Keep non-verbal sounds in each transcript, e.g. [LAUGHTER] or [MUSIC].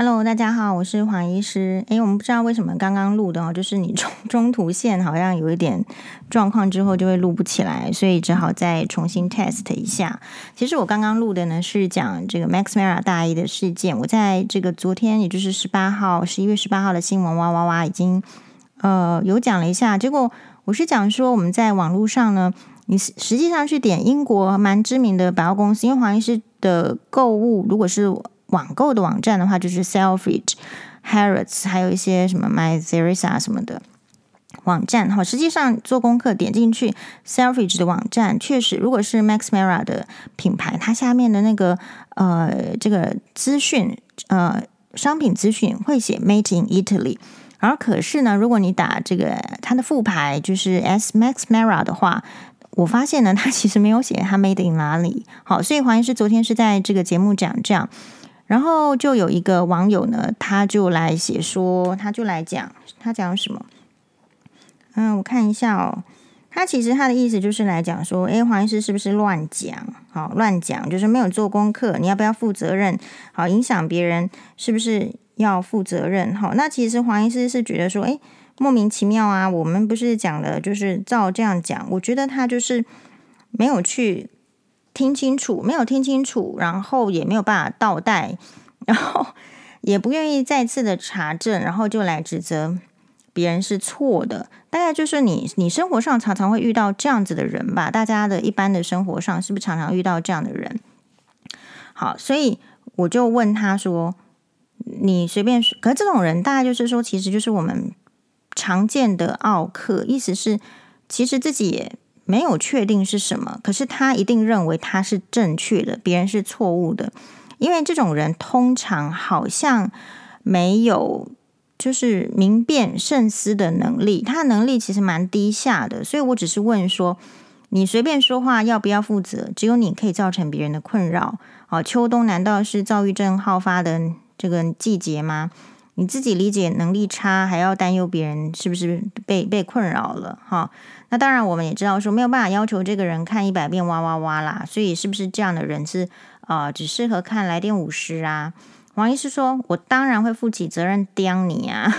Hello，大家好，我是黄医师。诶，我们不知道为什么刚刚录的哦，[LAUGHS] 就是你中中途线好像有一点状况，之后就会录不起来，所以只好再重新 test 一下。其实我刚刚录的呢是讲这个 Max Mara 大一的事件。我在这个昨天，也就是十八号，十一月十八号的新闻哇哇哇已经呃有讲了一下。结果我是讲说我们在网络上呢，你实际上去点英国蛮知名的百货公司，因为黄医师的购物如果是。网购的网站的话，就是 Selfridge、Harrods，还有一些什么 Mytheresa 什么的网站。哈，实际上做功课点进去 Selfridge 的网站，确实，如果是 Max Mara 的品牌，它下面的那个呃这个资讯呃商品资讯会写 Made in Italy。而可是呢，如果你打这个它的副牌就是 S Max Mara 的话，我发现呢，它其实没有写它 Made in 哪里。好，所以黄医师昨天是在这个节目讲这样。然后就有一个网友呢，他就来写说，他就来讲，他讲什么？嗯，我看一下哦。他其实他的意思就是来讲说，哎，黄医师是不是乱讲？好，乱讲就是没有做功课，你要不要负责任？好，影响别人是不是要负责任？好，那其实黄医师是觉得说，哎，莫名其妙啊。我们不是讲了，就是照这样讲。我觉得他就是没有去。听清楚，没有听清楚，然后也没有办法倒带，[LAUGHS] 然后也不愿意再次的查证，然后就来指责别人是错的。大概就是你，你生活上常常会遇到这样子的人吧？大家的一般的生活上是不是常常遇到这样的人？好，所以我就问他说：“你随便说。”可是这种人，大概就是说，其实就是我们常见的奥客，意思是其实自己也。没有确定是什么，可是他一定认为他是正确的，别人是错误的。因为这种人通常好像没有就是明辨慎思的能力，他的能力其实蛮低下的。所以我只是问说，你随便说话要不要负责？只有你可以造成别人的困扰。哦，秋冬难道是躁郁症好发的这个季节吗？你自己理解能力差，还要担忧别人是不是被被困扰了？哈。那当然，我们也知道说没有办法要求这个人看一百遍哇哇哇啦，所以是不是这样的人是啊、呃，只适合看来电五十啊？黄医师说：“我当然会负起责任刁你啊。[LAUGHS] ”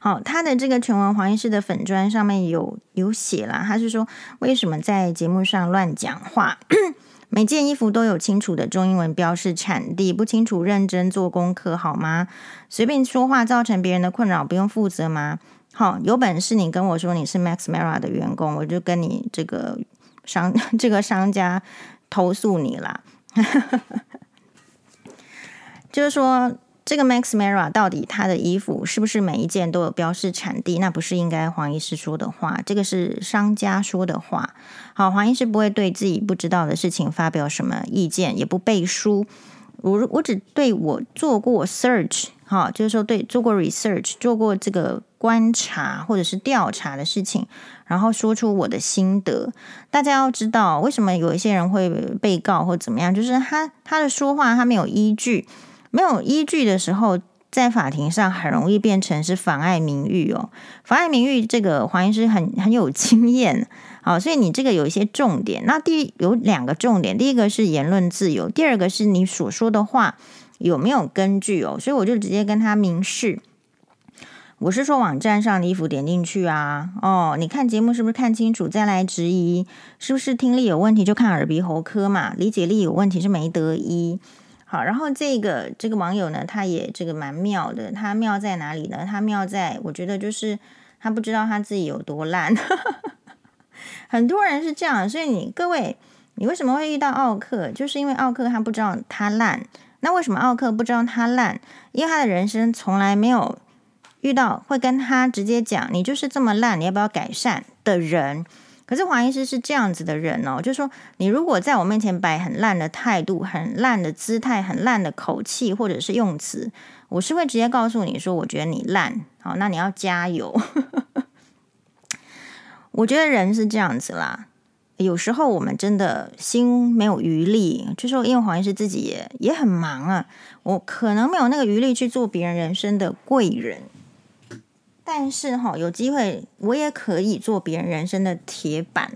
好，他的这个全文黄医师的粉专上面有有写了，他是说为什么在节目上乱讲话？[COUGHS] 每件衣服都有清楚的中英文标示产地，不清楚认真做功课好吗？随便说话造成别人的困扰，不用负责吗？好，有本事你跟我说你是 Max Mara 的员工，我就跟你这个商 [LAUGHS] 这个商家投诉你啦。就是说，这个 Max Mara 到底他的衣服是不是每一件都有标示产地？那不是应该黄医师说的话，这个是商家说的话。好，黄医师不会对自己不知道的事情发表什么意见，也不背书。我我只对我做过 search，哈，就是说对做过 research，做过这个。观察或者是调查的事情，然后说出我的心得。大家要知道，为什么有一些人会被告或怎么样？就是他他的说话他没有依据，没有依据的时候，在法庭上很容易变成是妨碍名誉哦。妨碍名誉，这个黄医师很很有经验。好，所以你这个有一些重点。那第有两个重点，第一个是言论自由，第二个是你所说的话有没有根据哦。所以我就直接跟他明示。我是说网站上的衣服点进去啊，哦，你看节目是不是看清楚再来质疑？是不是听力有问题就看耳鼻喉科嘛？理解力有问题是没得医。好，然后这个这个网友呢，他也这个蛮妙的，他妙在哪里呢？他妙在我觉得就是他不知道他自己有多烂。[LAUGHS] 很多人是这样，所以你各位，你为什么会遇到奥克？就是因为奥克他不知道他烂。那为什么奥克不知道他烂？因为他的人生从来没有。遇到会跟他直接讲，你就是这么烂，你要不要改善的人？可是黄医师是这样子的人哦，就说你如果在我面前摆很烂的态度、很烂的姿态、很烂的口气或者是用词，我是会直接告诉你说，我觉得你烂，好，那你要加油。[LAUGHS] 我觉得人是这样子啦，有时候我们真的心没有余力，就说因为黄医师自己也也很忙啊，我可能没有那个余力去做别人人生的贵人。但是哈，有机会我也可以做别人人生的铁板。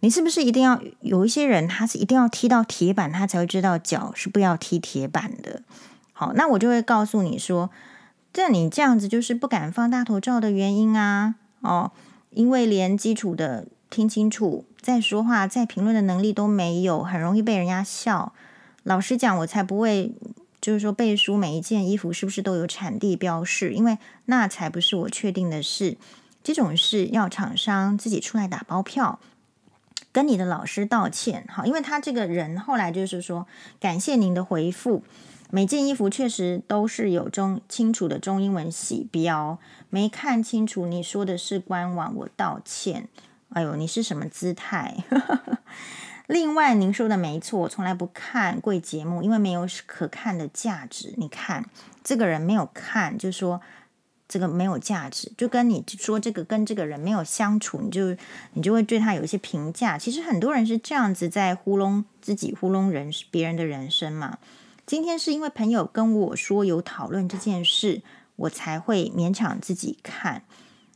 你是不是一定要有一些人，他是一定要踢到铁板，他才会知道脚是不要踢铁板的？好，那我就会告诉你说，这你这样子就是不敢放大头照的原因啊，哦，因为连基础的听清楚再说话、再评论的能力都没有，很容易被人家笑。老实讲，我才不会，就是说背书每一件衣服是不是都有产地标示，因为那才不是我确定的事。这种事要厂商自己出来打包票。跟你的老师道歉，好，因为他这个人后来就是说，感谢您的回复。每件衣服确实都是有中清楚的中英文洗标，没看清楚。你说的是官网，我道歉。哎呦，你是什么姿态？[LAUGHS] 另外，您说的没错，我从来不看贵节目，因为没有可看的价值。你看，这个人没有看，就说。这个没有价值，就跟你说这个跟这个人没有相处，你就你就会对他有一些评价。其实很多人是这样子在糊弄自己，糊弄人别人的人生嘛。今天是因为朋友跟我说有讨论这件事，我才会勉强自己看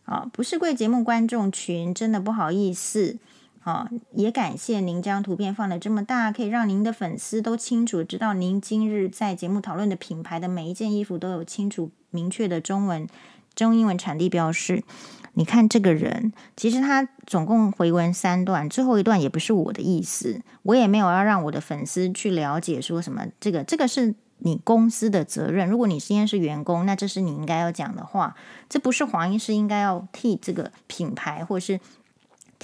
啊。不是贵节目观众群，真的不好意思啊。也感谢您将图片放得这么大，可以让您的粉丝都清楚知道您今日在节目讨论的品牌的每一件衣服都有清楚。明确的中文、中英文产地标示。你看这个人，其实他总共回文三段，最后一段也不是我的意思，我也没有要让我的粉丝去了解说什么。这个，这个是你公司的责任。如果你今天是员工，那这是你应该要讲的话。这不是黄医师应该要替这个品牌或是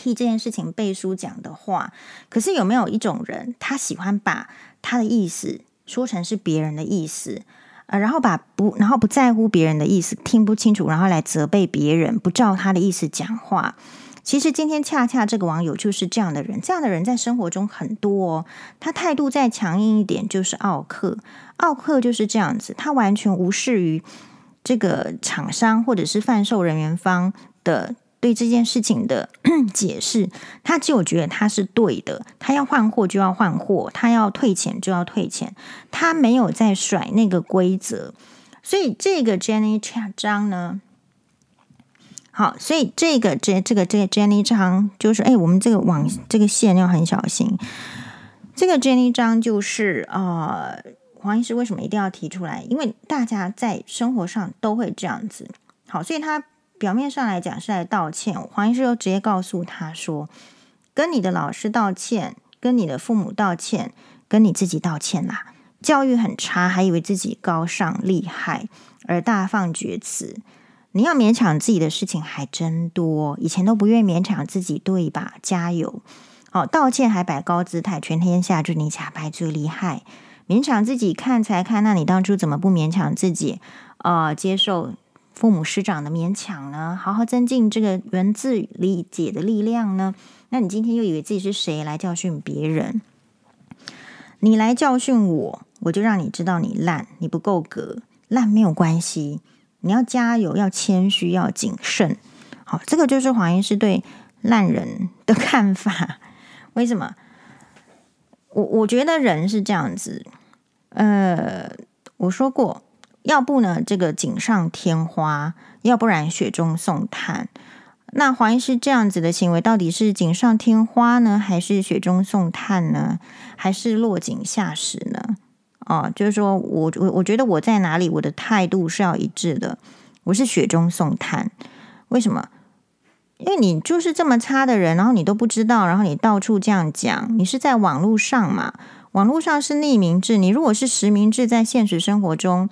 替这件事情背书讲的话。可是有没有一种人，他喜欢把他的意思说成是别人的意思？呃，然后把不，然后不在乎别人的意思，听不清楚，然后来责备别人，不照他的意思讲话。其实今天恰恰这个网友就是这样的人，这样的人在生活中很多哦。他态度再强硬一点，就是奥客。奥客就是这样子，他完全无视于这个厂商或者是贩售人员方的。对这件事情的 [CLEARS THROAT] 解释，他就觉得他是对的，他要换货就要换货，他要退钱就要退钱，他没有在甩那个规则。所以这个 Jenny 张呢，好，所以这个这这个这个 Jenny 张就是，哎，我们这个网这个线要很小心。这个 Jenny 张就是啊、呃，黄医师为什么一定要提出来？因为大家在生活上都会这样子。好，所以他。表面上来讲是来道歉，黄医师又直接告诉他说：“跟你的老师道歉，跟你的父母道歉，跟你自己道歉啦。教育很差，还以为自己高尚厉害，而大放厥词。你要勉强自己的事情还真多，以前都不愿意勉强自己，对吧？加油！哦，道歉还摆高姿态，全天下就你假掰最厉害。勉强自己看才看，那你当初怎么不勉强自己？呃，接受。”父母师长的勉强呢？好好增进这个文字理解的力量呢？那你今天又以为自己是谁来教训别人？你来教训我，我就让你知道你烂，你不够格，烂没有关系，你要加油，要谦虚，要谨慎。好，这个就是黄医师对烂人的看法。[LAUGHS] 为什么？我我觉得人是这样子。呃，我说过。要不呢，这个锦上添花；要不然雪中送炭。那黄医师这样子的行为，到底是锦上添花呢，还是雪中送炭呢，还是落井下石呢？哦，就是说我我我觉得我在哪里，我的态度是要一致的。我是雪中送炭，为什么？因为你就是这么差的人，然后你都不知道，然后你到处这样讲，你是在网络上嘛？网络上是匿名制，你如果是实名制，在现实生活中。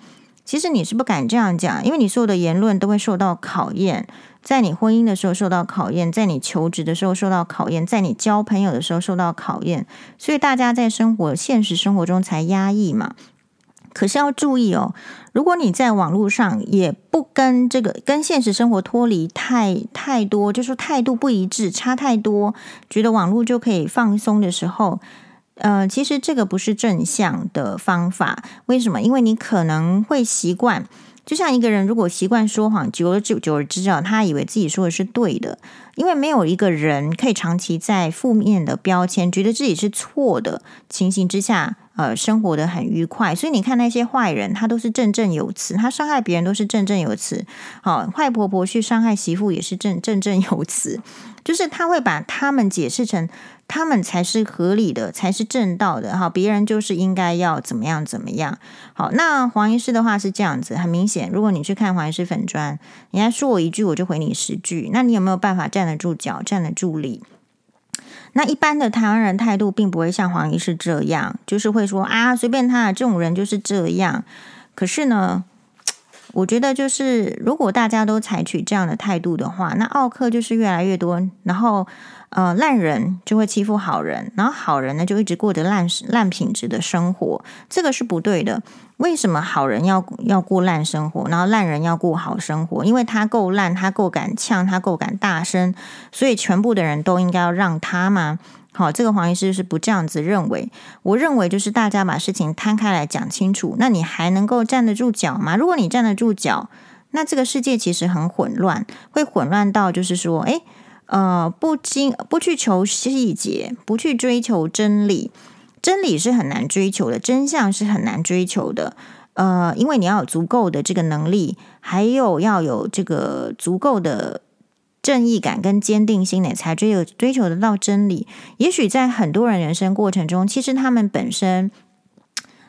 其实你是不敢这样讲，因为你所有的言论都会受到考验，在你婚姻的时候受到考验，在你求职的时候受到考验，在你交朋友的时候受到考验，所以大家在生活现实生活中才压抑嘛。可是要注意哦，如果你在网络上也不跟这个跟现实生活脱离太太多，就是态度不一致，差太多，觉得网络就可以放松的时候。呃，其实这个不是正向的方法。为什么？因为你可能会习惯，就像一个人如果习惯说谎，久而久久而之啊，他以为自己说的是对的。因为没有一个人可以长期在负面的标签，觉得自己是错的情形之下，呃生活得很愉快。所以你看那些坏人，他都是振振有词，他伤害别人都是振振有词。好，坏婆婆去伤害媳妇也是振振振有词，就是他会把他们解释成。他们才是合理的，才是正道的哈。别人就是应该要怎么样怎么样。好，那黄医师的话是这样子，很明显，如果你去看黄医师粉专，人家说我一句，我就回你十句。那你有没有办法站得住脚，站得住力？那一般的台湾人态度并不会像黄医师这样，就是会说啊，随便他，这种人就是这样。可是呢，我觉得就是如果大家都采取这样的态度的话，那奥克就是越来越多，然后。呃，烂人就会欺负好人，然后好人呢就一直过着烂烂品质的生活，这个是不对的。为什么好人要要过烂生活，然后烂人要过好生活？因为他够烂，他够敢呛，他够敢大声，所以全部的人都应该要让他吗？好，这个黄医师是不这样子认为。我认为就是大家把事情摊开来讲清楚，那你还能够站得住脚吗？如果你站得住脚，那这个世界其实很混乱，会混乱到就是说，诶。呃，不经不去求细节，不去追求真理，真理是很难追求的，真相是很难追求的。呃，因为你要有足够的这个能力，还有要有这个足够的正义感跟坚定心，你才追求追求得到真理。也许在很多人人生过程中，其实他们本身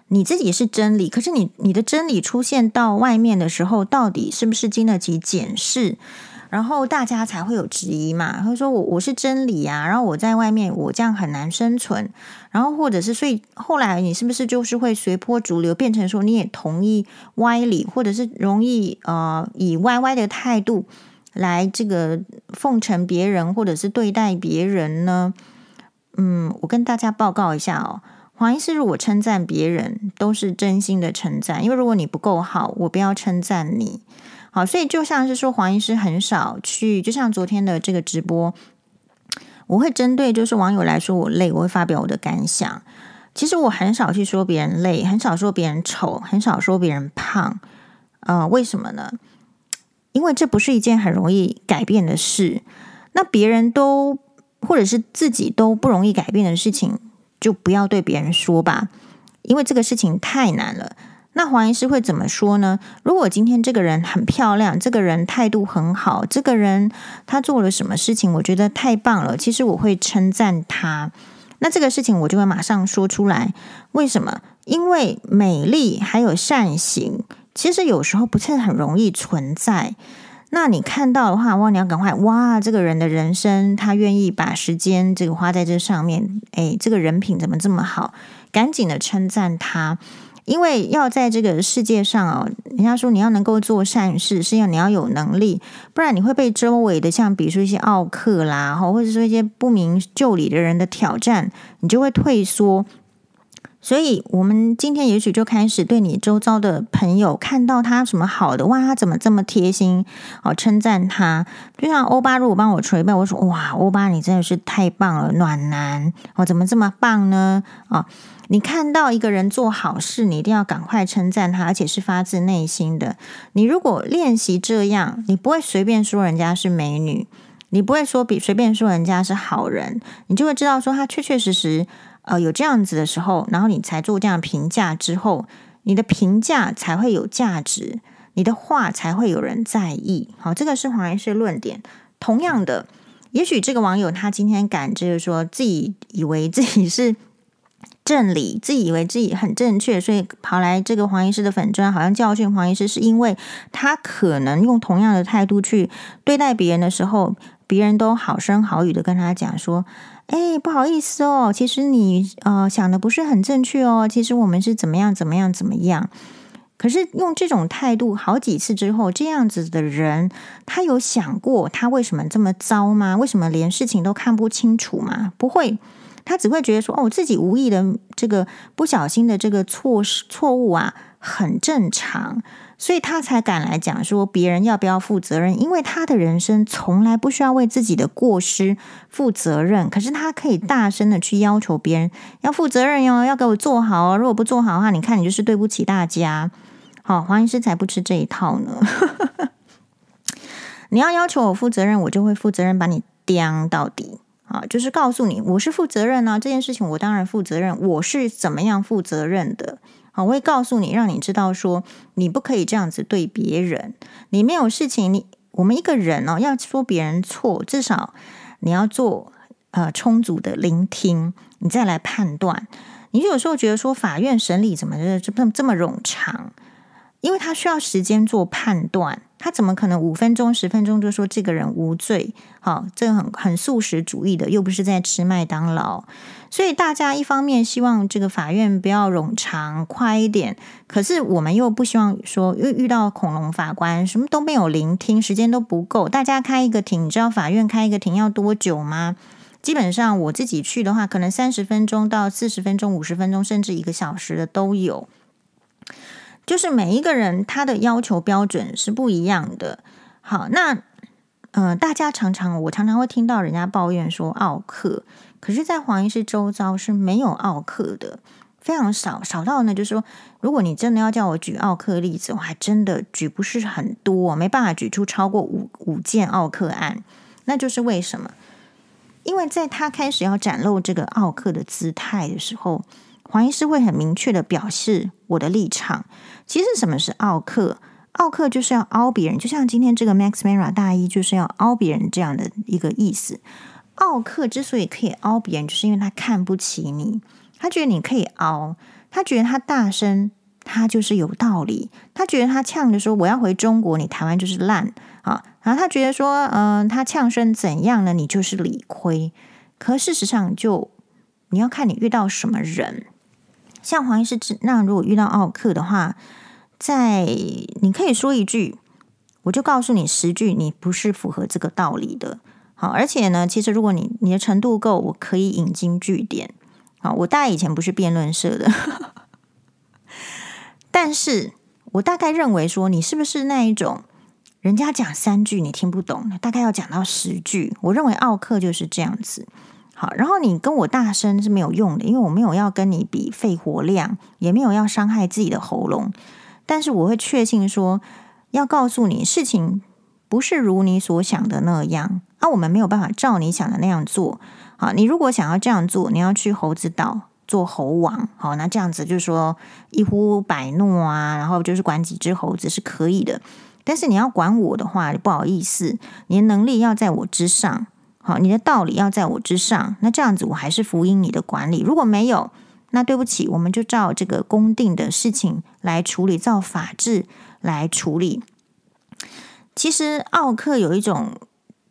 你自己是真理，可是你你的真理出现到外面的时候，到底是不是经得起检视？然后大家才会有质疑嘛，他说我我是真理呀，然后我在外面我这样很难生存，然后或者是所以后来你是不是就是会随波逐流，变成说你也同意歪理，或者是容易呃以歪歪的态度来这个奉承别人，或者是对待别人呢？嗯，我跟大家报告一下哦，黄医师如果称赞别人都是真心的称赞，因为如果你不够好，我不要称赞你。好，所以就像是说，黄医师很少去，就像昨天的这个直播，我会针对就是网友来说我累，我会发表我的感想。其实我很少去说别人累，很少说别人丑，很少说别人胖。呃，为什么呢？因为这不是一件很容易改变的事。那别人都或者是自己都不容易改变的事情，就不要对别人说吧，因为这个事情太难了。那黄医师会怎么说呢？如果今天这个人很漂亮，这个人态度很好，这个人他做了什么事情，我觉得太棒了。其实我会称赞他。那这个事情我就会马上说出来。为什么？因为美丽还有善行，其实有时候不是很容易存在。那你看到的话，哇，你要赶快哇，这个人的人生，他愿意把时间这个花在这上面，诶，这个人品怎么这么好？赶紧的称赞他。因为要在这个世界上哦，人家说你要能够做善事，是要你要有能力，不然你会被周围的像比如说一些奥客啦，或者说一些不明就里的人的挑战，你就会退缩。所以，我们今天也许就开始对你周遭的朋友看到他什么好的，哇，他怎么这么贴心哦，称赞他。就像欧巴如果帮我捶背，我说哇，欧巴你真的是太棒了，暖男哦，怎么这么棒呢？哦。你看到一个人做好事，你一定要赶快称赞他，而且是发自内心的。你如果练习这样，你不会随便说人家是美女，你不会说比随便说人家是好人，你就会知道说他确确实实呃有这样子的时候，然后你才做这样评价之后，你的评价才会有价值，你的话才会有人在意。好，这个是黄医师论点。同样的，也许这个网友他今天敢就是说自己以为自己是。正理，自己以为自己很正确，所以跑来这个黄医师的粉砖，好像教训黄医师，是因为他可能用同样的态度去对待别人的时候，别人都好声好语的跟他讲说：“哎，不好意思哦，其实你呃想的不是很正确哦，其实我们是怎么样怎么样怎么样。”可是用这种态度好几次之后，这样子的人，他有想过他为什么这么糟吗？为什么连事情都看不清楚吗？不会。他只会觉得说：“哦，我自己无意的这个不小心的这个错错误啊，很正常，所以他才敢来讲说别人要不要负责任。因为他的人生从来不需要为自己的过失负责任，可是他可以大声的去要求别人要负责任哟，要给我做好哦。如果不做好的话，你看你就是对不起大家。好，黄医师才不吃这一套呢。[LAUGHS] 你要要求我负责任，我就会负责任把你刁到底。”啊，就是告诉你我是负责任啊，这件事情我当然负责任，我是怎么样负责任的。我会告诉你，让你知道说你不可以这样子对别人。你没有事情，你我们一个人哦，要说别人错，至少你要做呃充足的聆听，你再来判断。你有时候觉得说法院审理怎么这这么这么冗长？因为他需要时间做判断，他怎么可能五分钟、十分钟就说这个人无罪？好，这个很很素食主义的，又不是在吃麦当劳。所以大家一方面希望这个法院不要冗长、快一点，可是我们又不希望说又遇到恐龙法官，什么都没有聆听，时间都不够。大家开一个庭，你知道法院开一个庭要多久吗？基本上我自己去的话，可能三十分钟到四十分钟、五十分钟，甚至一个小时的都有。就是每一个人他的要求标准是不一样的。好，那嗯、大家常常我常常会听到人家抱怨说奥克，可是，在黄医师周遭是没有奥克的，非常少，少到呢，就是说，如果你真的要叫我举奥克例子，我还真的举不是很多，没办法举出超过五五件奥克案。那就是为什么？因为在他开始要展露这个奥克的姿态的时候。黄医师会很明确的表示我的立场。其实什么是奥客？奥客就是要凹别人，就像今天这个 Max Mara 大衣就是要凹别人这样的一个意思。奥客之所以可以凹别人，就是因为他看不起你，他觉得你可以凹，他觉得他大声，他就是有道理，他觉得他呛着说我要回中国，你台湾就是烂啊，然后他觉得说，嗯、他呛声怎样呢？你就是理亏。可事实上就，你要看你遇到什么人。像黄医师那如果遇到奥客的话，在你可以说一句，我就告诉你十句，你不是符合这个道理的。好，而且呢，其实如果你你的程度够，我可以引经据典。好，我大概以前不是辩论社的，[LAUGHS] 但是我大概认为说，你是不是那一种，人家讲三句你听不懂，大概要讲到十句。我认为奥克就是这样子。好，然后你跟我大声是没有用的，因为我没有要跟你比肺活量，也没有要伤害自己的喉咙。但是我会确信说，要告诉你事情不是如你所想的那样啊，我们没有办法照你想的那样做。好，你如果想要这样做，你要去猴子岛做猴王。好，那这样子就是说一呼百诺啊，然后就是管几只猴子是可以的。但是你要管我的话，不好意思，你的能力要在我之上。好，你的道理要在我之上，那这样子我还是服膺你的管理。如果没有，那对不起，我们就照这个公定的事情来处理，照法治来处理。其实奥克有一种，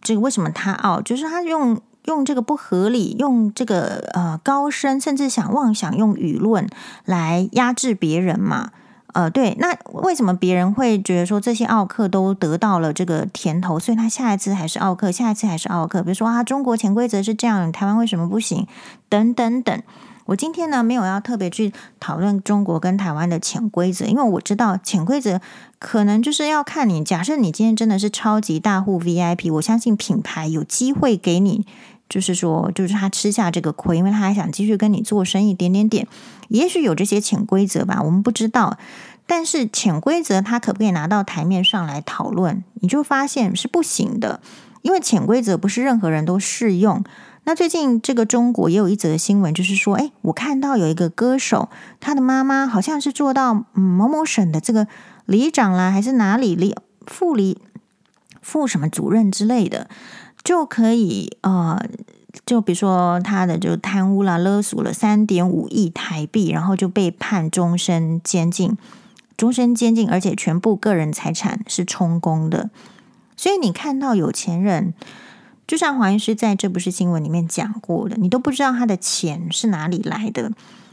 这个为什么他奥，就是他用用这个不合理，用这个呃高声，甚至想妄想用舆论来压制别人嘛。呃，对，那为什么别人会觉得说这些奥克都得到了这个甜头，所以他下一次还是奥克，下一次还是奥克？比如说啊，中国潜规则是这样，台湾为什么不行？等等等。我今天呢没有要特别去讨论中国跟台湾的潜规则，因为我知道潜规则可能就是要看你。假设你今天真的是超级大户 VIP，我相信品牌有机会给你。就是说，就是他吃下这个亏，因为他还想继续跟你做生意，点点点，也许有这些潜规则吧，我们不知道。但是潜规则他可不可以拿到台面上来讨论？你就发现是不行的，因为潜规则不是任何人都适用。那最近这个中国也有一则新闻，就是说，诶，我看到有一个歌手，他的妈妈好像是做到某某省的这个里长啦，还是哪里里副里副什么主任之类的。就可以呃，就比如说他的就贪污啦、勒索了三点五亿台币，然后就被判终身监禁，终身监禁，而且全部个人财产是充公的。所以你看到有钱人，就像黄医师在这不是新闻里面讲过的，你都不知道他的钱是哪里来的。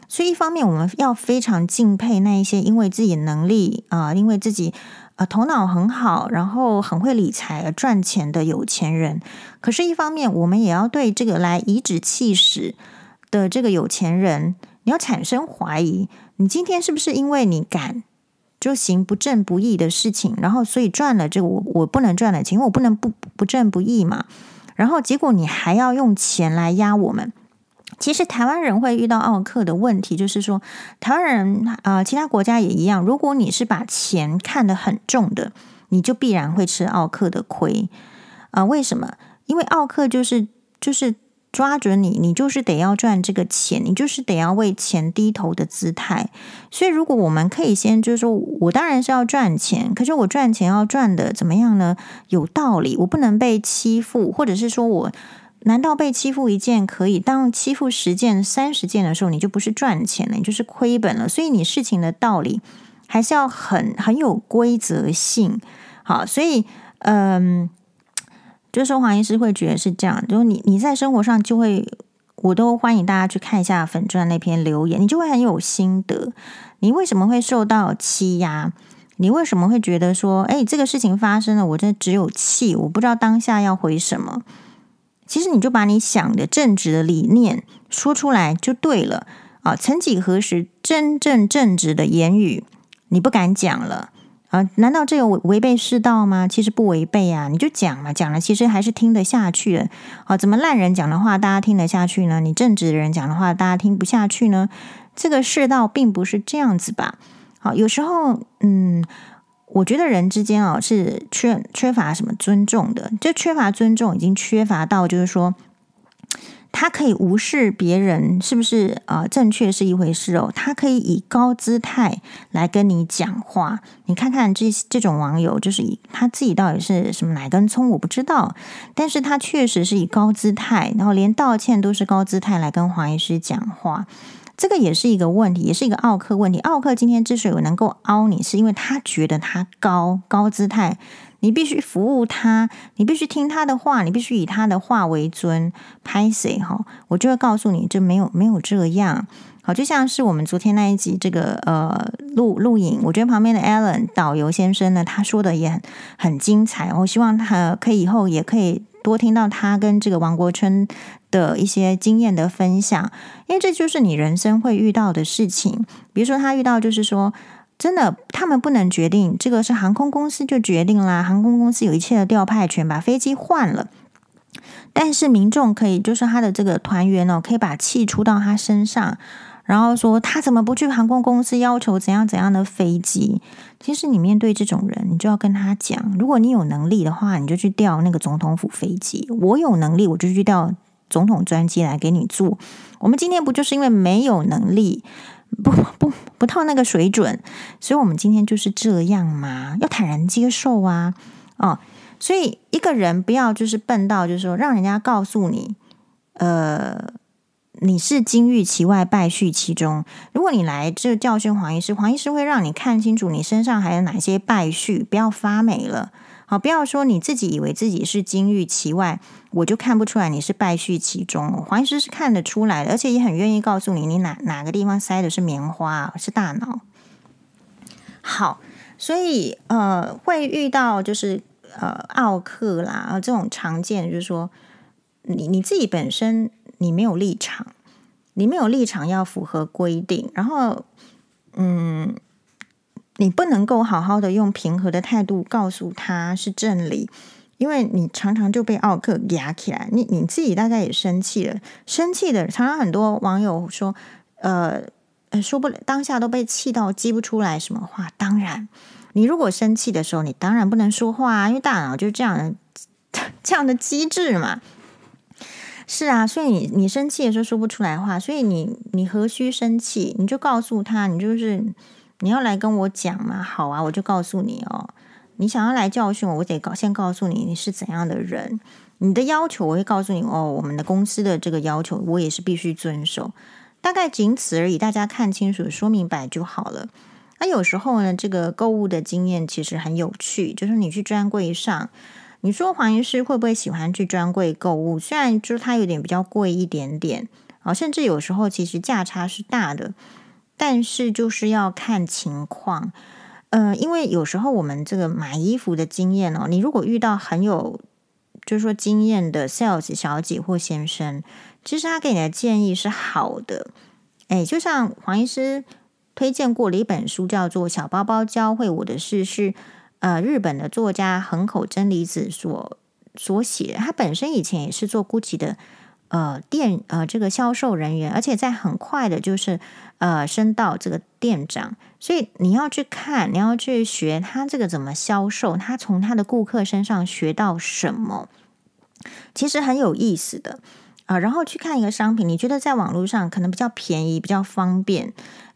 所以一方面我们要非常敬佩那一些因为自己能力啊、因为自己。啊，头脑很好，然后很会理财而、赚钱的有钱人。可是，一方面，我们也要对这个来颐指气使的这个有钱人，你要产生怀疑。你今天是不是因为你敢就行不正不义的事情，然后所以赚了这个我我不能赚的钱，因为我不能不不正不义嘛。然后结果你还要用钱来压我们。其实台湾人会遇到奥克的问题，就是说台湾人啊、其他国家也一样。如果你是把钱看得很重的，你就必然会吃奥克的亏啊、为什么？因为奥克就是就是抓准你，你就是得要赚这个钱，你就是得要为钱低头的姿态。所以，如果我们可以先就是说，我当然是要赚钱，可是我赚钱要赚的怎么样呢？有道理，我不能被欺负，或者是说我难道被欺负一件可以，当欺负十件、三十件的时候，你就不是赚钱了，你就是亏本了。所以，你事情的道理还是要很很有规则性。好，所以，嗯。就是说，黄医师会觉得是这样，就是你你在生活上就会，我都欢迎大家去看一下粉钻那篇留言，你就会很有心得。你为什么会受到欺压？你为什么会觉得说，哎，这个事情发生了，我这只有气，我不知道当下要回什么？其实你就把你想的正直的理念说出来就对了啊。曾几何时，真正正直的言语你不敢讲了。啊，难道这有违背世道吗？其实不违背啊，你就讲嘛，讲了其实还是听得下去的。啊，怎么烂人讲的话大家听得下去呢？你正直的人讲的话大家听不下去呢？这个世道并不是这样子吧？好，有时候，嗯，我觉得人之间啊是缺缺乏什么尊重的，就缺乏尊重，已经缺乏到就是说。他可以无视别人是不是啊、呃？正确是一回事哦。他可以以高姿态来跟你讲话。你看看这这种网友，就是以他自己到底是什么哪根葱，我不知道。但是他确实是以高姿态，然后连道歉都是高姿态来跟黄医师讲话。这个也是一个问题，也是一个奥克问题。奥克今天之所以能够凹你，是因为他觉得他高高姿态。你必须服务他，你必须听他的话，你必须以他的话为尊。拍谁哈？我就会告诉你，这没有没有这样。好，就像是我们昨天那一集这个呃录录影，我觉得旁边的 Alan 导游先生呢，他说的也很很精彩。我希望他可以以后也可以多听到他跟这个王国春的一些经验的分享，因为这就是你人生会遇到的事情。比如说他遇到就是说。真的，他们不能决定，这个是航空公司就决定啦。航空公司有一切的调派权，把飞机换了。但是民众可以，就是他的这个团员哦，可以把气出到他身上，然后说他怎么不去航空公司要求怎样怎样的飞机？其实你面对这种人，你就要跟他讲，如果你有能力的话，你就去调那个总统府飞机。我有能力，我就去调总统专机来给你做。我们今天不就是因为没有能力？不不不到那个水准，所以我们今天就是这样嘛，要坦然接受啊，哦，所以一个人不要就是笨到就是说让人家告诉你，呃，你是金玉其外，败絮其中。如果你来这教训黄医师，黄医师会让你看清楚你身上还有哪些败絮，不要发霉了。好，不要说你自己以为自己是金玉其外，我就看不出来你是败絮其中。黄医师是看得出来的，而且也很愿意告诉你，你哪哪个地方塞的是棉花，是大脑。好，所以呃，会遇到就是呃奥客啦，这种常见就是说，你你自己本身你没有立场，你没有立场要符合规定，然后嗯。你不能够好好的用平和的态度告诉他是正理，因为你常常就被奥克压起来。你你自己大概也生气了，生气的常常很多网友说，呃，说不当下都被气到激不出来什么话。当然，你如果生气的时候，你当然不能说话啊，因为大脑就是这样的这样的机制嘛。是啊，所以你你生气的时候说不出来话，所以你你何须生气？你就告诉他，你就是。你要来跟我讲嘛？好啊，我就告诉你哦。你想要来教训我，我得先告诉你你是怎样的人。你的要求我会告诉你哦。我们的公司的这个要求，我也是必须遵守。大概仅此而已，大家看清楚、说明白就好了。那有时候呢，这个购物的经验其实很有趣，就是你去专柜上，你说黄医师会不会喜欢去专柜购物？虽然就是它有点比较贵一点点啊，甚至有时候其实价差是大的。但是就是要看情况，呃，因为有时候我们这个买衣服的经验哦，你如果遇到很有就是说经验的 sales 小姐或先生，其实他给你的建议是好的。诶，就像黄医师推荐过的一本书，叫做《小包包教会我的事》，是呃日本的作家横口真理子所所写。他本身以前也是做 GUCCI 的。呃，店呃，这个销售人员，而且在很快的，就是呃，升到这个店长，所以你要去看，你要去学他这个怎么销售，他从他的顾客身上学到什么，其实很有意思的。啊，然后去看一个商品，你觉得在网络上可能比较便宜、比较方便，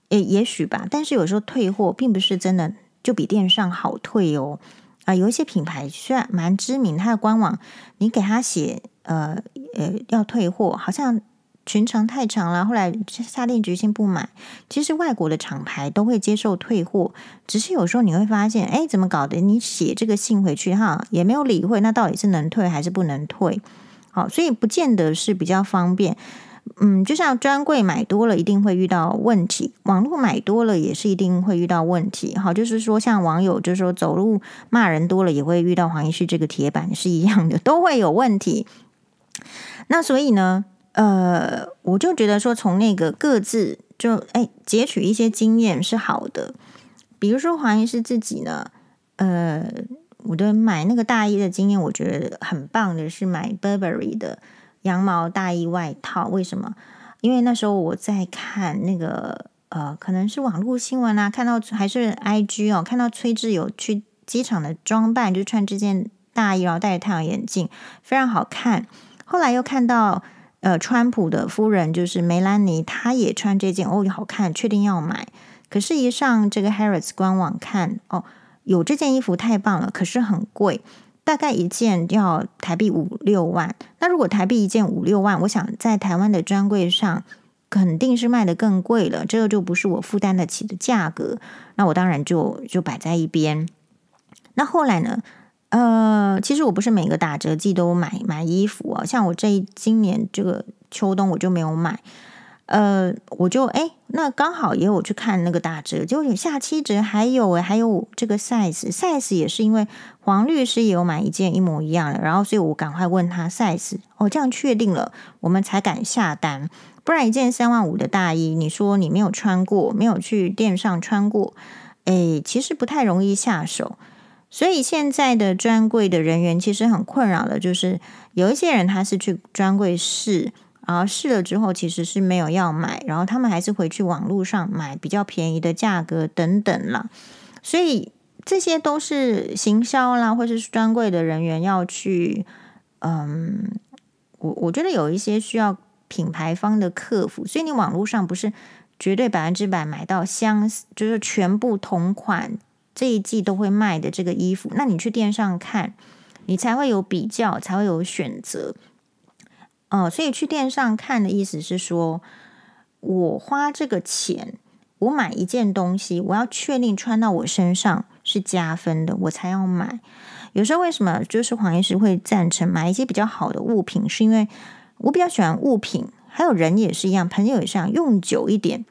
也也许吧。但是有时候退货并不是真的就比电商好退哦。啊，有一些品牌虽然蛮知名，它的官网你给他写呃呃要退货，好像。群长太长了，后来下定决心不买。其实外国的厂牌都会接受退货，只是有时候你会发现，哎，怎么搞的？你写这个信回去哈，也没有理会，那到底是能退还是不能退？好，所以不见得是比较方便。嗯，就像专柜买多了，一定会遇到问题；网络买多了，也是一定会遇到问题。好，就是说，像网友就是说走路骂人多了，也会遇到黄医师这个铁板是一样的，都会有问题。那所以呢？呃，我就觉得说，从那个各自就哎，截取一些经验是好的。比如说黄医师自己呢，呃，我的买那个大衣的经验，我觉得很棒的是买 Burberry 的羊毛大衣外套。为什么？因为那时候我在看那个呃，可能是网络新闻啊，看到还是 IG 哦，看到崔智友去机场的装扮，就穿这件大衣，然后戴着太阳眼镜，非常好看。后来又看到。呃，川普的夫人就是梅兰妮，她也穿这件哦，好看，确定要买。可是，一上这个 Harrods 官网看，哦，有这件衣服太棒了，可是很贵，大概一件要台币五六万。那如果台币一件五六万，我想在台湾的专柜上肯定是卖得更贵了，这个就不是我负担得起的价格。那我当然就就摆在一边。那后来呢？呃，其实我不是每个打折季都买买衣服哦，像我这今年这个秋冬我就没有买，呃，我就哎，那刚好也有去看那个打折，就有下七折，还有哎，还有这个 size size 也是因为黄律师也有买一件一模一样的，然后所以我赶快问他 size，哦，这样确定了，我们才敢下单，不然一件三万五的大衣，你说你没有穿过，没有去店上穿过，哎，其实不太容易下手。所以现在的专柜的人员其实很困扰的，就是有一些人他是去专柜试，然后试了之后其实是没有要买，然后他们还是回去网络上买比较便宜的价格等等啦。所以这些都是行销啦，或者是专柜的人员要去，嗯，我我觉得有一些需要品牌方的客服，所以你网络上不是绝对百分之百买到相，就是全部同款。这一季都会卖的这个衣服，那你去店上看，你才会有比较，才会有选择。哦，所以去店上看的意思是说，我花这个钱，我买一件东西，我要确定穿到我身上是加分的，我才要买。有时候为什么就是黄医师会赞成买一些比较好的物品，是因为我比较喜欢物品，还有人也是一样，朋友也是一样，用久一点。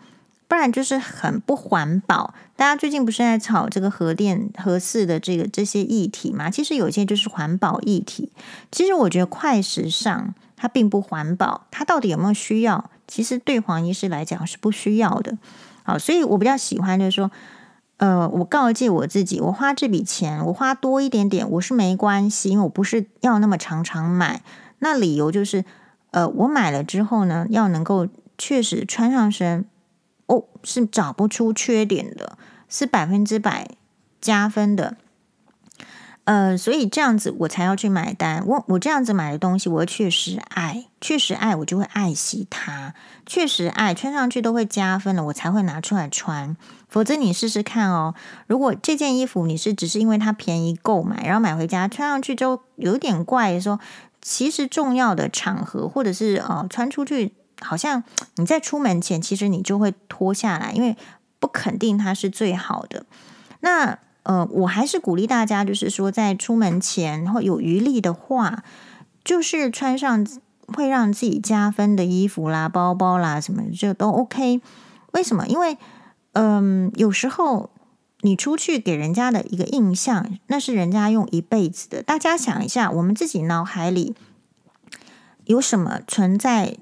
不然就是很不环保。大家最近不是在炒这个核电、核四的这个这些议题吗？其实有些就是环保议题。其实我觉得快时尚它并不环保，它到底有没有需要？其实对黄医师来讲是不需要的。好，所以我比较喜欢就是说，呃，我告诫我自己，我花这笔钱，我花多一点点，我是没关系，因为我不是要那么常常买。那理由就是，呃，我买了之后呢，要能够确实穿上身。哦，是找不出缺点的，是百分之百加分的。呃，所以这样子我才要去买单。我我这样子买的东西，我确实爱，确实爱，我就会爱惜它。确实爱，穿上去都会加分的，我才会拿出来穿。否则你试试看哦，如果这件衣服你是只是因为它便宜购买，然后买回家穿上去就有点怪的时候，其实重要的场合或者是呃穿出去。好像你在出门前，其实你就会脱下来，因为不肯定它是最好的。那呃，我还是鼓励大家，就是说在出门前，然后有余力的话，就是穿上会让自己加分的衣服啦、包包啦什么的，就都 OK。为什么？因为嗯、有时候你出去给人家的一个印象，那是人家用一辈子的。大家想一下，我们自己脑海里有什么存在？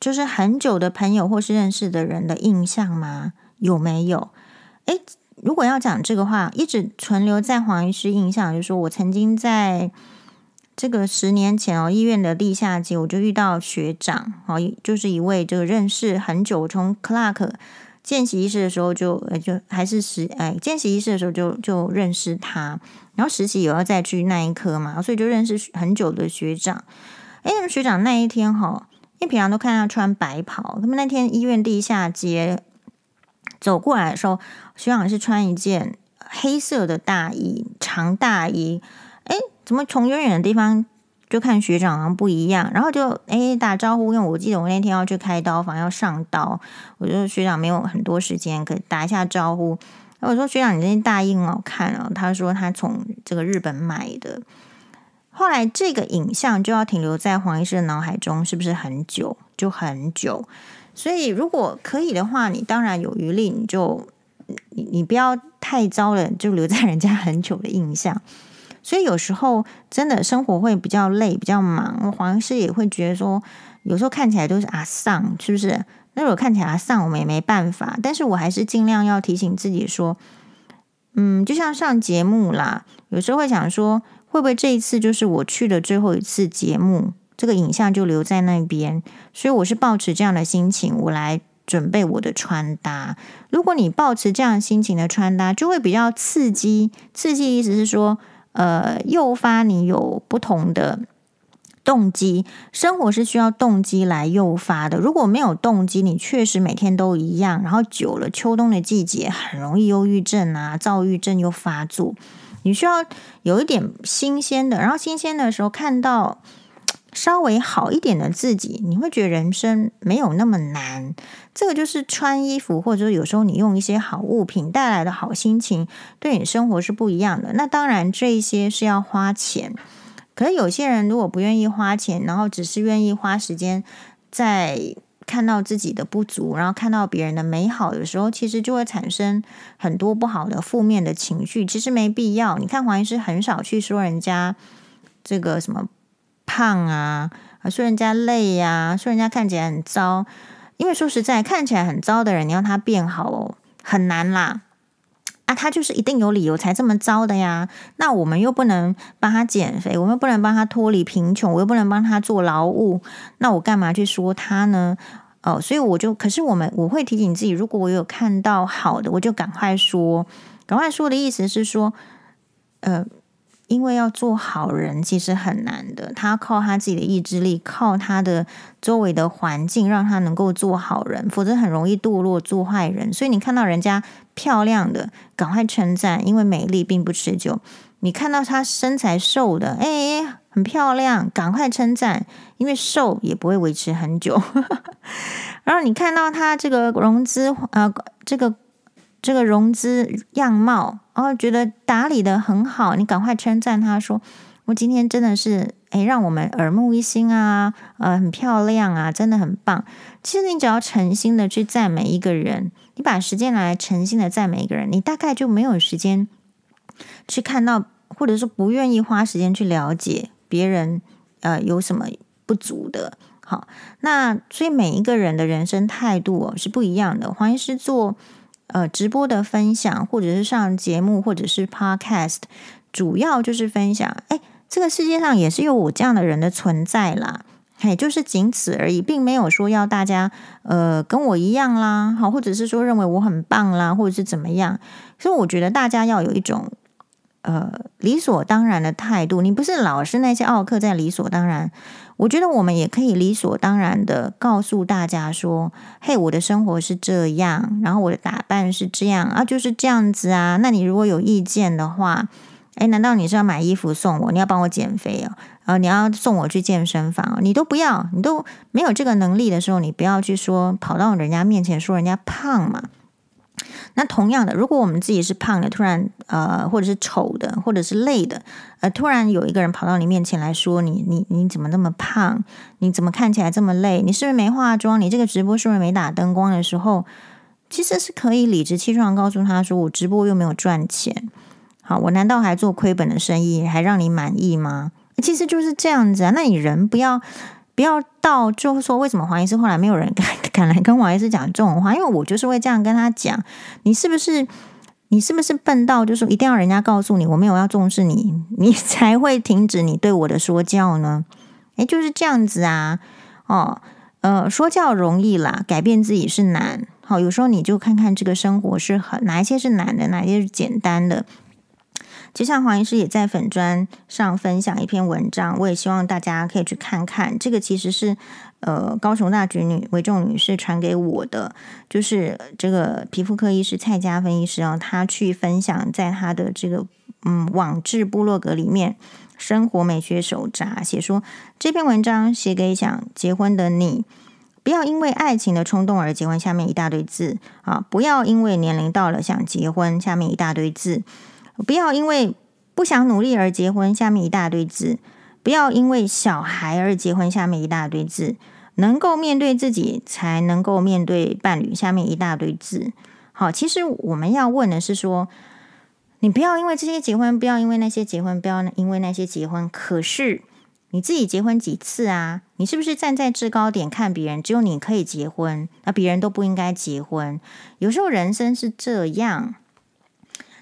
就是很久的朋友或是认识的人的印象吗？有没有？诶，如果要讲这个话，一直存留在黄医师印象，就是说我曾经在这个十年前哦，医院的地下街，我就遇到学长哦，就是一位这个认识很久，从 Clark 见习医师的时候就就还是实哎见习医师的时候就就认识他，然后实习有要再去那一科嘛，所以就认识很久的学长。诶，学长那一天哈。因为平常都看他穿白袍，他们那天医院地下街走过来的时候，学长是穿一件黑色的大衣，长大衣。哎，怎么从远远的地方就看学长好像不一样？然后就哎打招呼，因为我记得我那天要去开刀房要上刀，我觉得学长没有很多时间可打一下招呼。我说学长，你这件大衣很好看啊。他说他从这个日本买的。后来这个影像就要停留在黄医师的脑海中，是不是很久？就很久。所以如果可以的话，你当然有余力，你就你你不要太糟了，就留在人家很久的印象。所以有时候真的生活会比较累，比较忙，黄医师也会觉得说，有时候看起来都是阿丧，是不是？那如果看起来阿丧，我们也没办法。但是我还是尽量要提醒自己说，嗯，就像上节目啦，有时候会想说。会不会这一次就是我去的最后一次节目？这个影像就留在那边，所以我是抱持这样的心情，我来准备我的穿搭。如果你抱持这样心情的穿搭，就会比较刺激。刺激意思是说，呃，诱发你有不同的动机。生活是需要动机来诱发的。如果没有动机，你确实每天都一样，然后久了，秋冬的季节很容易忧郁症啊、躁郁症又发作。你需要有一点新鲜的，然后新鲜的时候看到 [TSK] 稍微好一点的自己，你会觉得人生没有那么难。这个就是穿衣服，或者说有时候你用一些好物品带来的好心情，对你生活是不一样的。那当然，这一些是要花钱。可是有些人如果不愿意花钱，然后只是愿意花时间在。看到自己的不足，然后看到别人的美好的时候，其实就会产生很多不好的负面的情绪。其实没必要。你看黄医师很少去说人家这个什么胖啊，说人家累呀，说人家看起来很糟。因为说实在，看起来很糟的人，你要他变好，很难啦。啊，他就是一定有理由才这么糟的呀。那我们又不能帮他减肥，我们不能帮他脱离贫穷，我又不能帮他做劳务，那我干嘛去说他呢？哦，所以我就，可是我们我会提醒自己，如果我有看到好的，我就赶快说，赶快说的意思是说，呃。因为要做好人其实很难的，他靠他自己的意志力，靠他的周围的环境，让他能够做好人，否则很容易堕落做坏人。所以你看到人家漂亮的，赶快称赞，因为美丽并不持久。你看到他身材瘦的，哎，很漂亮，赶快称赞，因为瘦也不会维持很久。[LAUGHS] 然后你看到他这个融资啊，这个。这个融资样貌，然后觉得打理得很好，你赶快称赞他说：“我今天真的是诶，让我们耳目一新啊，呃，很漂亮啊，真的很棒。”其实你只要诚心的去赞美一个人，你把时间拿来诚心的赞美一个人，你大概就没有时间去看到，或者说不愿意花时间去了解别人呃有什么不足的。好，那所以每一个人的人生态度哦是不一样的。黄医师做。呃，直播的分享，或者是上节目，或者是 podcast，主要就是分享。哎，这个世界上也是有我这样的人的存在啦，嘿，就是仅此而已，并没有说要大家呃跟我一样啦，好，或者是说认为我很棒啦，或者是怎么样。所以我觉得大家要有一种呃理所当然的态度，你不是老是那些奥客在理所当然。我觉得我们也可以理所当然的告诉大家说：“嘿，我的生活是这样，然后我的打扮是这样啊，就是这样子啊。那你如果有意见的话，诶，难道你是要买衣服送我？你要帮我减肥哦？啊，你要送我去健身房？你都不要，你都没有这个能力的时候，你不要去说跑到人家面前说人家胖嘛。”那同样的，如果我们自己是胖的，突然呃，或者是丑的，或者是累的，呃，突然有一个人跑到你面前来说你你你怎么那么胖？你怎么看起来这么累？你是不是没化妆？你这个直播是不是没打灯光的时候，其实是可以理直气壮告诉他说：“我直播又没有赚钱，好，我难道还做亏本的生意，还让你满意吗？”其实就是这样子啊。那你人不要。不要到就是说，为什么黄医师后来没有人敢 [LAUGHS] 敢来跟黄医师讲这种话？因为我就是会这样跟他讲。你是不是你是不是笨到就是一定要人家告诉你我没有要重视你，[LAUGHS] 你才会停止你对我的说教呢？诶，就是这样子啊。哦，呃，说教容易啦，改变自己是难。好，有时候你就看看这个生活是很哪一些是难的，哪一些是简单的。就像黄医师也在粉砖上分享一篇文章，我也希望大家可以去看看。这个其实是呃高雄大橘女韦仲女士传给我的，就是这个皮肤科医师蔡家芬医师哦，他去分享在他的这个嗯网志部落格里面《生活美学手札》写说，这篇文章写给想结婚的你，不要因为爱情的冲动而结婚。下面一大堆字啊，不要因为年龄到了想结婚。下面一大堆字。不要因为不想努力而结婚，下面一大堆字；不要因为小孩而结婚，下面一大堆字。能够面对自己，才能够面对伴侣，下面一大堆字。好，其实我们要问的是说，你不要因为这些结婚，不要因为那些结婚，不要因为那些结婚。可是你自己结婚几次啊？你是不是站在制高点看别人？只有你可以结婚，那别人都不应该结婚。有时候人生是这样。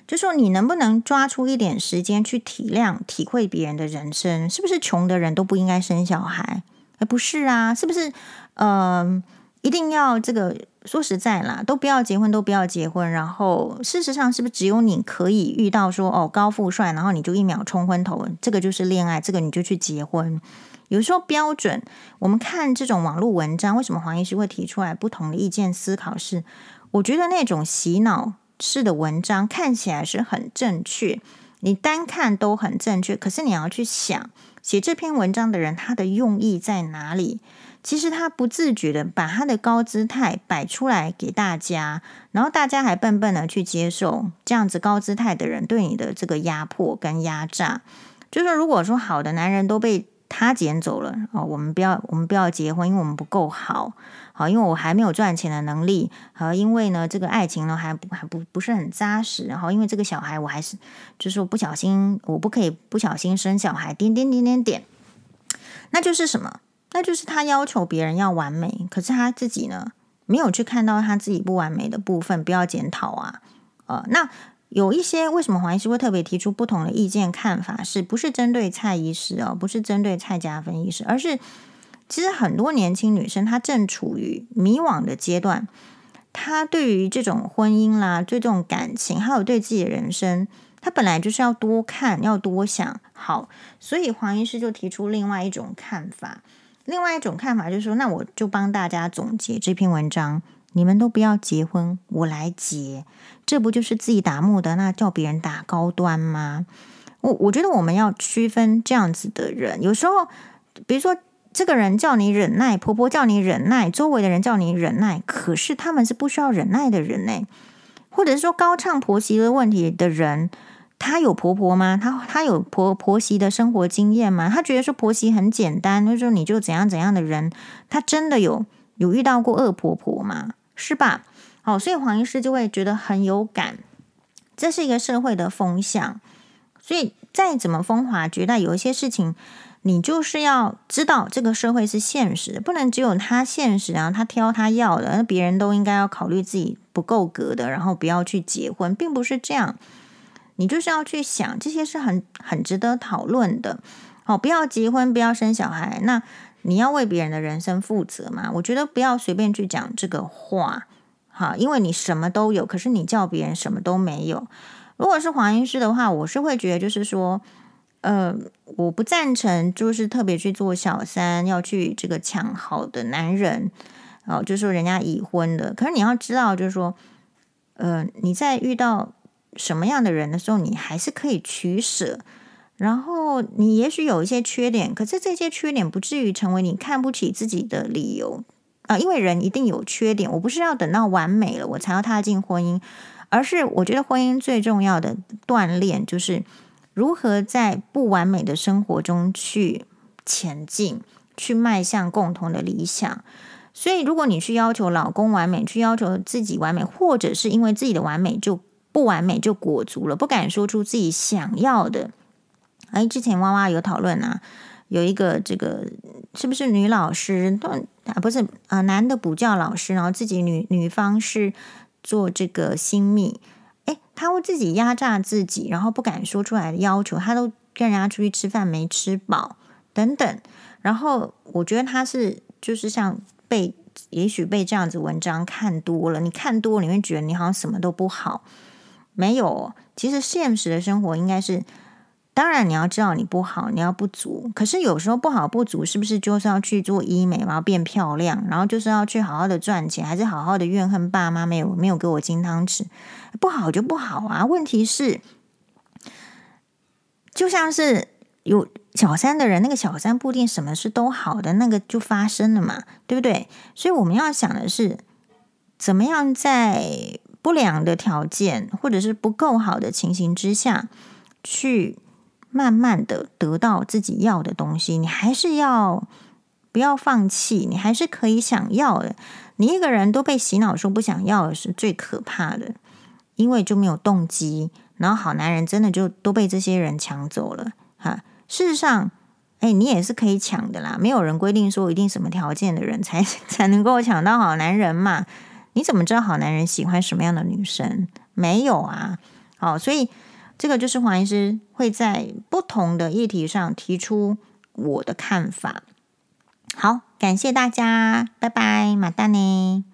就说你能不能抓出一点时间去体谅、体会别人的人生？是不是穷的人都不应该生小孩？哎，不是啊，是不是？嗯、一定要这个？说实在啦，都不要结婚，都不要结婚。然后，事实上，是不是只有你可以遇到说哦高富帅，然后你就一秒冲昏头？这个就是恋爱，这个你就去结婚。有时候标准，我们看这种网络文章，为什么黄医师会提出来不同的意见思考是？是我觉得那种洗脑。是的文章看起来是很正确，你单看都很正确。可是你要去想，写这篇文章的人他的用意在哪里？其实他不自觉的把他的高姿态摆出来给大家，然后大家还笨笨的去接受这样子高姿态的人对你的这个压迫跟压榨。就是，如果说好的男人都被他捡走了哦，我们不要，我们不要结婚，因为我们不够好。好，因为我还没有赚钱的能力，好，因为呢，这个爱情呢还不还不不是很扎实，然后因为这个小孩我还是就是说不小心，我不可以不小心生小孩，点点点点点，那就是什么？那就是他要求别人要完美，可是他自己呢没有去看到他自己不完美的部分，不要检讨啊，呃，那有一些为什么黄医师会特别提出不同的意见看法，是不是针对蔡医师哦，不是针对蔡家芬医师，而是。其实很多年轻女生，她正处于迷惘的阶段。她对于这种婚姻啦，对这种感情，还有对自己的人生，她本来就是要多看，要多想。好，所以黄医师就提出另外一种看法。另外一种看法就是说，那我就帮大家总结这篇文章：你们都不要结婚，我来结。这不就是自己打木的，那叫别人打高端吗？我我觉得我们要区分这样子的人。有时候，比如说。这个人叫你忍耐，婆婆叫你忍耐，周围的人叫你忍耐，可是他们是不需要忍耐的人呢？或者是说高唱婆媳的问题的人，他有婆婆吗？他他有婆婆媳的生活经验吗？他觉得说婆媳很简单，就是说你就怎样怎样的人，他真的有有遇到过恶婆婆吗？是吧？好，所以黄医师就会觉得很有感，这是一个社会的风向，所以再怎么风华绝代，有一些事情。你就是要知道这个社会是现实，不能只有他现实，啊他挑他要的，那别人都应该要考虑自己不够格的，然后不要去结婚，并不是这样。你就是要去想，这些是很很值得讨论的。哦，不要结婚，不要生小孩，那你要为别人的人生负责嘛？我觉得不要随便去讲这个话，哈，因为你什么都有，可是你叫别人什么都没有。如果是黄医师的话，我是会觉得就是说。呃，我不赞成，就是特别去做小三，要去这个抢好的男人，哦，就说人家已婚的。可是你要知道，就是说，呃，你在遇到什么样的人的时候，你还是可以取舍。然后你也许有一些缺点，可是这些缺点不至于成为你看不起自己的理由啊，因为人一定有缺点。我不是要等到完美了我才要踏进婚姻，而是我觉得婚姻最重要的锻炼就是。如何在不完美的生活中去前进，去迈向共同的理想？所以，如果你去要求老公完美，去要求自己完美，或者是因为自己的完美就不完美就裹足了，不敢说出自己想要的。哎，之前哇哇有讨论啊，有一个这个是不是女老师？啊，不是啊，男的补教老师，然后自己女女方是做这个新密。他会自己压榨自己，然后不敢说出来的要求，他都跟人家出去吃饭没吃饱等等。然后我觉得他是就是像被也许被这样子文章看多了，你看多，你会觉得你好像什么都不好。没有。其实现实的生活应该是，当然你要知道你不好，你要不足。可是有时候不好不足，是不是就是要去做医美，然后变漂亮，然后就是要去好好的赚钱，还是好好的怨恨爸妈没有没有给我金汤匙？不好就不好啊。问题是，就像是有小三的人，那个小三不一定什么事都好的，那个就发生了嘛，对不对？所以我们要想的是，怎么样在不良的条件或者是不够好的情形之下去。慢慢的得到自己要的东西，你还是要不要放弃？你还是可以想要的。你一个人都被洗脑说不想要的是最可怕的，因为就没有动机。然后好男人真的就都被这些人抢走了哈。事实上，哎，你也是可以抢的啦。没有人规定说一定什么条件的人才 [LAUGHS] 才能够抢到好男人嘛。你怎么知道好男人喜欢什么样的女生？没有啊。好，所以。这个就是黄医师会在不同的议题上提出我的看法。好，感谢大家，拜拜，马丹妮。